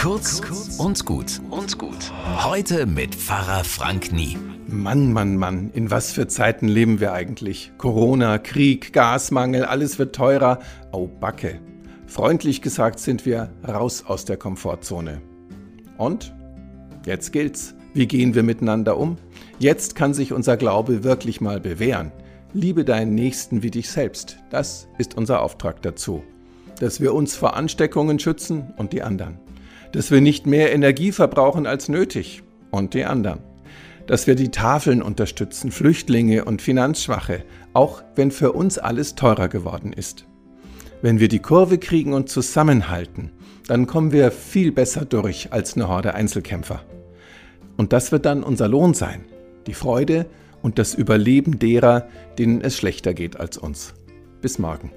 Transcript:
Kurz und gut und gut. Heute mit Pfarrer Frank Nie. Mann, Mann, Mann, in was für Zeiten leben wir eigentlich? Corona, Krieg, Gasmangel, alles wird teurer. Au Backe. Freundlich gesagt sind wir raus aus der Komfortzone. Und? Jetzt gilt's. Wie gehen wir miteinander um? Jetzt kann sich unser Glaube wirklich mal bewähren. Liebe deinen Nächsten wie dich selbst. Das ist unser Auftrag dazu. Dass wir uns vor Ansteckungen schützen und die anderen. Dass wir nicht mehr Energie verbrauchen als nötig und die anderen dass wir die Tafeln unterstützen, Flüchtlinge und Finanzschwache, auch wenn für uns alles teurer geworden ist. Wenn wir die Kurve kriegen und zusammenhalten, dann kommen wir viel besser durch als eine Horde Einzelkämpfer. Und das wird dann unser Lohn sein, die Freude und das Überleben derer, denen es schlechter geht als uns. Bis morgen.